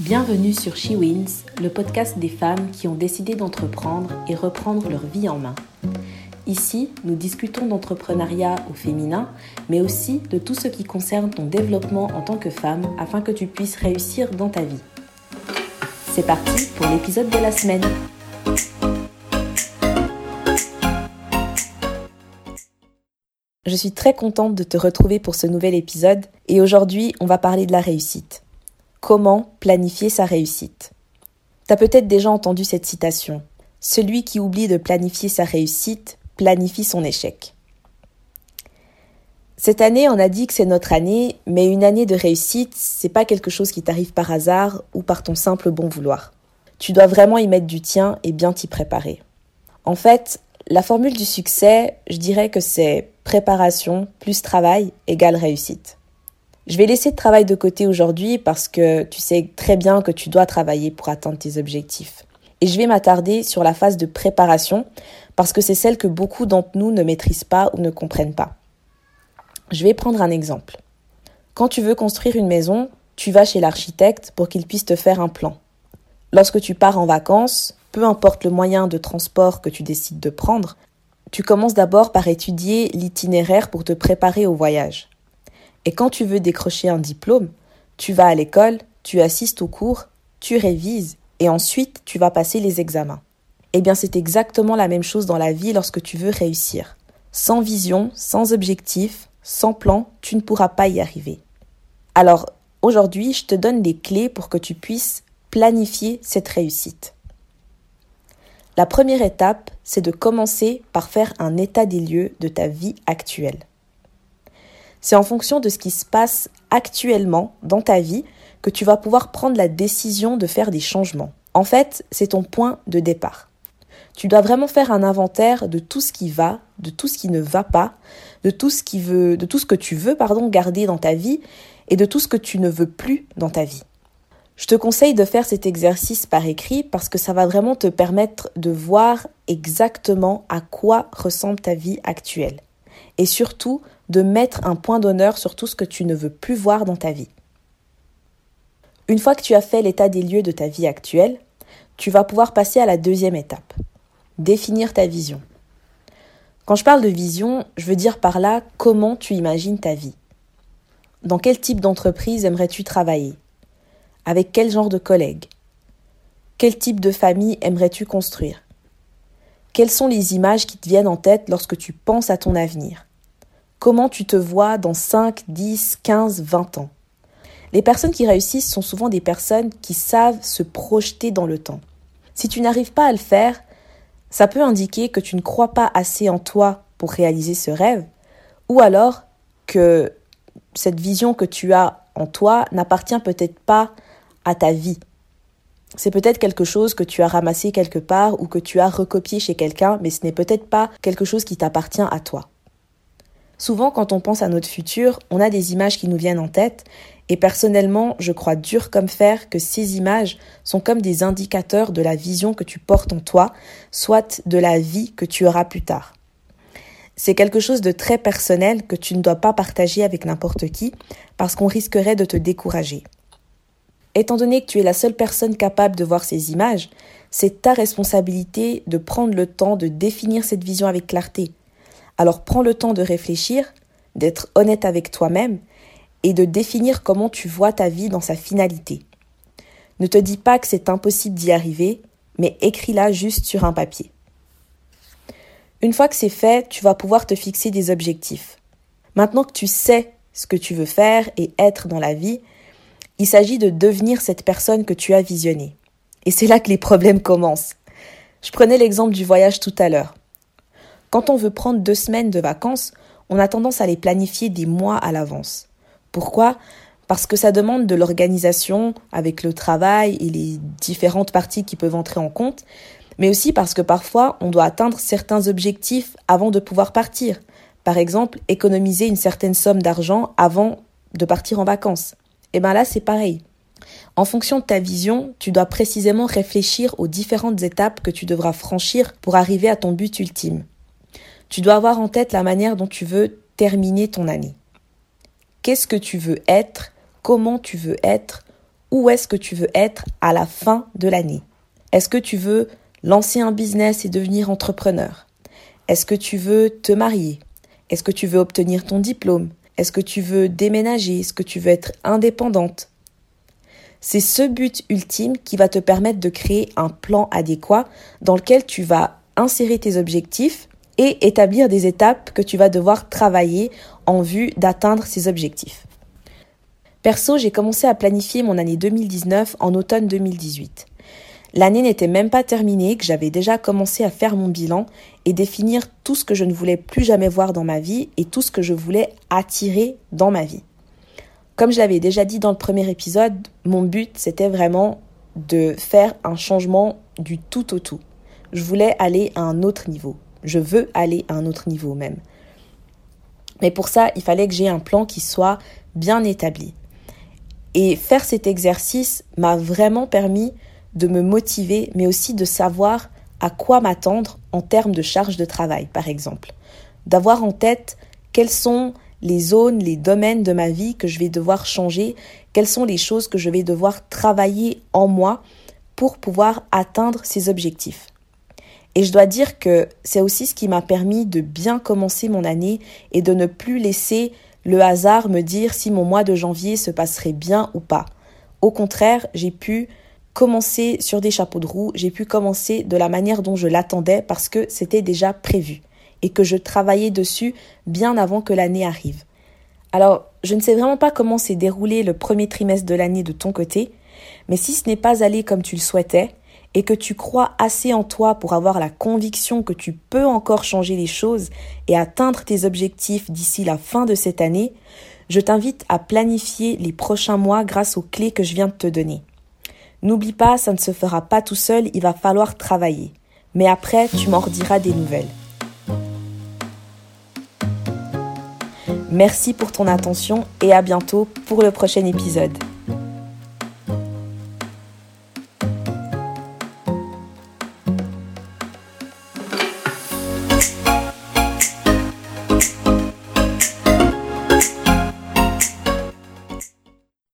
Bienvenue sur She Wins, le podcast des femmes qui ont décidé d'entreprendre et reprendre leur vie en main. Ici, nous discutons d'entrepreneuriat au féminin, mais aussi de tout ce qui concerne ton développement en tant que femme afin que tu puisses réussir dans ta vie. C'est parti pour l'épisode de la semaine. Je suis très contente de te retrouver pour ce nouvel épisode et aujourd'hui on va parler de la réussite. Comment planifier sa réussite T'as peut-être déjà entendu cette citation. Celui qui oublie de planifier sa réussite planifie son échec. Cette année, on a dit que c'est notre année, mais une année de réussite, c'est pas quelque chose qui t'arrive par hasard ou par ton simple bon vouloir. Tu dois vraiment y mettre du tien et bien t'y préparer. En fait, la formule du succès, je dirais que c'est préparation plus travail égale réussite. Je vais laisser le travail de côté aujourd'hui parce que tu sais très bien que tu dois travailler pour atteindre tes objectifs. Et je vais m'attarder sur la phase de préparation parce que c'est celle que beaucoup d'entre nous ne maîtrisent pas ou ne comprennent pas. Je vais prendre un exemple. Quand tu veux construire une maison, tu vas chez l'architecte pour qu'il puisse te faire un plan. Lorsque tu pars en vacances, peu importe le moyen de transport que tu décides de prendre, tu commences d'abord par étudier l'itinéraire pour te préparer au voyage. Et quand tu veux décrocher un diplôme, tu vas à l'école, tu assistes aux cours, tu révises et ensuite tu vas passer les examens. Eh bien c'est exactement la même chose dans la vie lorsque tu veux réussir. Sans vision, sans objectif, sans plan, tu ne pourras pas y arriver. Alors aujourd'hui, je te donne les clés pour que tu puisses planifier cette réussite. La première étape, c'est de commencer par faire un état des lieux de ta vie actuelle. C'est en fonction de ce qui se passe actuellement dans ta vie que tu vas pouvoir prendre la décision de faire des changements. En fait, c'est ton point de départ. Tu dois vraiment faire un inventaire de tout ce qui va, de tout ce qui ne va pas, de tout ce de tout ce que tu veux pardon garder dans ta vie et de tout ce que tu ne veux plus dans ta vie. Je te conseille de faire cet exercice par écrit parce que ça va vraiment te permettre de voir exactement à quoi ressemble ta vie actuelle. Et surtout, de mettre un point d'honneur sur tout ce que tu ne veux plus voir dans ta vie. Une fois que tu as fait l'état des lieux de ta vie actuelle, tu vas pouvoir passer à la deuxième étape. Définir ta vision. Quand je parle de vision, je veux dire par là comment tu imagines ta vie. Dans quel type d'entreprise aimerais-tu travailler? Avec quel genre de collègues? Quel type de famille aimerais-tu construire? Quelles sont les images qui te viennent en tête lorsque tu penses à ton avenir? Comment tu te vois dans 5, 10, 15, 20 ans? Les personnes qui réussissent sont souvent des personnes qui savent se projeter dans le temps. Si tu n'arrives pas à le faire, ça peut indiquer que tu ne crois pas assez en toi pour réaliser ce rêve, ou alors que cette vision que tu as en toi n'appartient peut-être pas à ta vie. C'est peut-être quelque chose que tu as ramassé quelque part ou que tu as recopié chez quelqu'un, mais ce n'est peut-être pas quelque chose qui t'appartient à toi. Souvent, quand on pense à notre futur, on a des images qui nous viennent en tête, et personnellement, je crois dur comme fer que ces images sont comme des indicateurs de la vision que tu portes en toi, soit de la vie que tu auras plus tard. C'est quelque chose de très personnel que tu ne dois pas partager avec n'importe qui, parce qu'on risquerait de te décourager. Étant donné que tu es la seule personne capable de voir ces images, c'est ta responsabilité de prendre le temps de définir cette vision avec clarté. Alors prends le temps de réfléchir, d'être honnête avec toi-même et de définir comment tu vois ta vie dans sa finalité. Ne te dis pas que c'est impossible d'y arriver, mais écris-la juste sur un papier. Une fois que c'est fait, tu vas pouvoir te fixer des objectifs. Maintenant que tu sais ce que tu veux faire et être dans la vie, il s'agit de devenir cette personne que tu as visionnée. Et c'est là que les problèmes commencent. Je prenais l'exemple du voyage tout à l'heure. Quand on veut prendre deux semaines de vacances, on a tendance à les planifier des mois à l'avance. Pourquoi? Parce que ça demande de l'organisation avec le travail et les différentes parties qui peuvent entrer en compte, mais aussi parce que parfois on doit atteindre certains objectifs avant de pouvoir partir. Par exemple, économiser une certaine somme d'argent avant de partir en vacances. Et eh bien là, c'est pareil. En fonction de ta vision, tu dois précisément réfléchir aux différentes étapes que tu devras franchir pour arriver à ton but ultime. Tu dois avoir en tête la manière dont tu veux terminer ton année. Qu'est-ce que tu veux être? Comment tu veux être? Où est-ce que tu veux être à la fin de l'année? Est-ce que tu veux lancer un business et devenir entrepreneur? Est-ce que tu veux te marier? Est-ce que tu veux obtenir ton diplôme? Est-ce que tu veux déménager? Est-ce que tu veux être indépendante? C'est ce but ultime qui va te permettre de créer un plan adéquat dans lequel tu vas insérer tes objectifs et établir des étapes que tu vas devoir travailler en vue d'atteindre ces objectifs. Perso, j'ai commencé à planifier mon année 2019 en automne 2018. L'année n'était même pas terminée, que j'avais déjà commencé à faire mon bilan et définir tout ce que je ne voulais plus jamais voir dans ma vie et tout ce que je voulais attirer dans ma vie. Comme je l'avais déjà dit dans le premier épisode, mon but c'était vraiment de faire un changement du tout au tout. Je voulais aller à un autre niveau. Je veux aller à un autre niveau même. Mais pour ça, il fallait que j'ai un plan qui soit bien établi. Et faire cet exercice m'a vraiment permis de me motiver, mais aussi de savoir à quoi m'attendre en termes de charge de travail, par exemple. D'avoir en tête quelles sont les zones, les domaines de ma vie que je vais devoir changer, quelles sont les choses que je vais devoir travailler en moi pour pouvoir atteindre ces objectifs. Et je dois dire que c'est aussi ce qui m'a permis de bien commencer mon année et de ne plus laisser le hasard me dire si mon mois de janvier se passerait bien ou pas. Au contraire, j'ai pu commencer sur des chapeaux de roue, j'ai pu commencer de la manière dont je l'attendais parce que c'était déjà prévu et que je travaillais dessus bien avant que l'année arrive. Alors, je ne sais vraiment pas comment s'est déroulé le premier trimestre de l'année de ton côté, mais si ce n'est pas allé comme tu le souhaitais, et que tu crois assez en toi pour avoir la conviction que tu peux encore changer les choses et atteindre tes objectifs d'ici la fin de cette année, je t'invite à planifier les prochains mois grâce aux clés que je viens de te donner. N'oublie pas, ça ne se fera pas tout seul, il va falloir travailler. Mais après, tu m'en rediras des nouvelles. Merci pour ton attention et à bientôt pour le prochain épisode.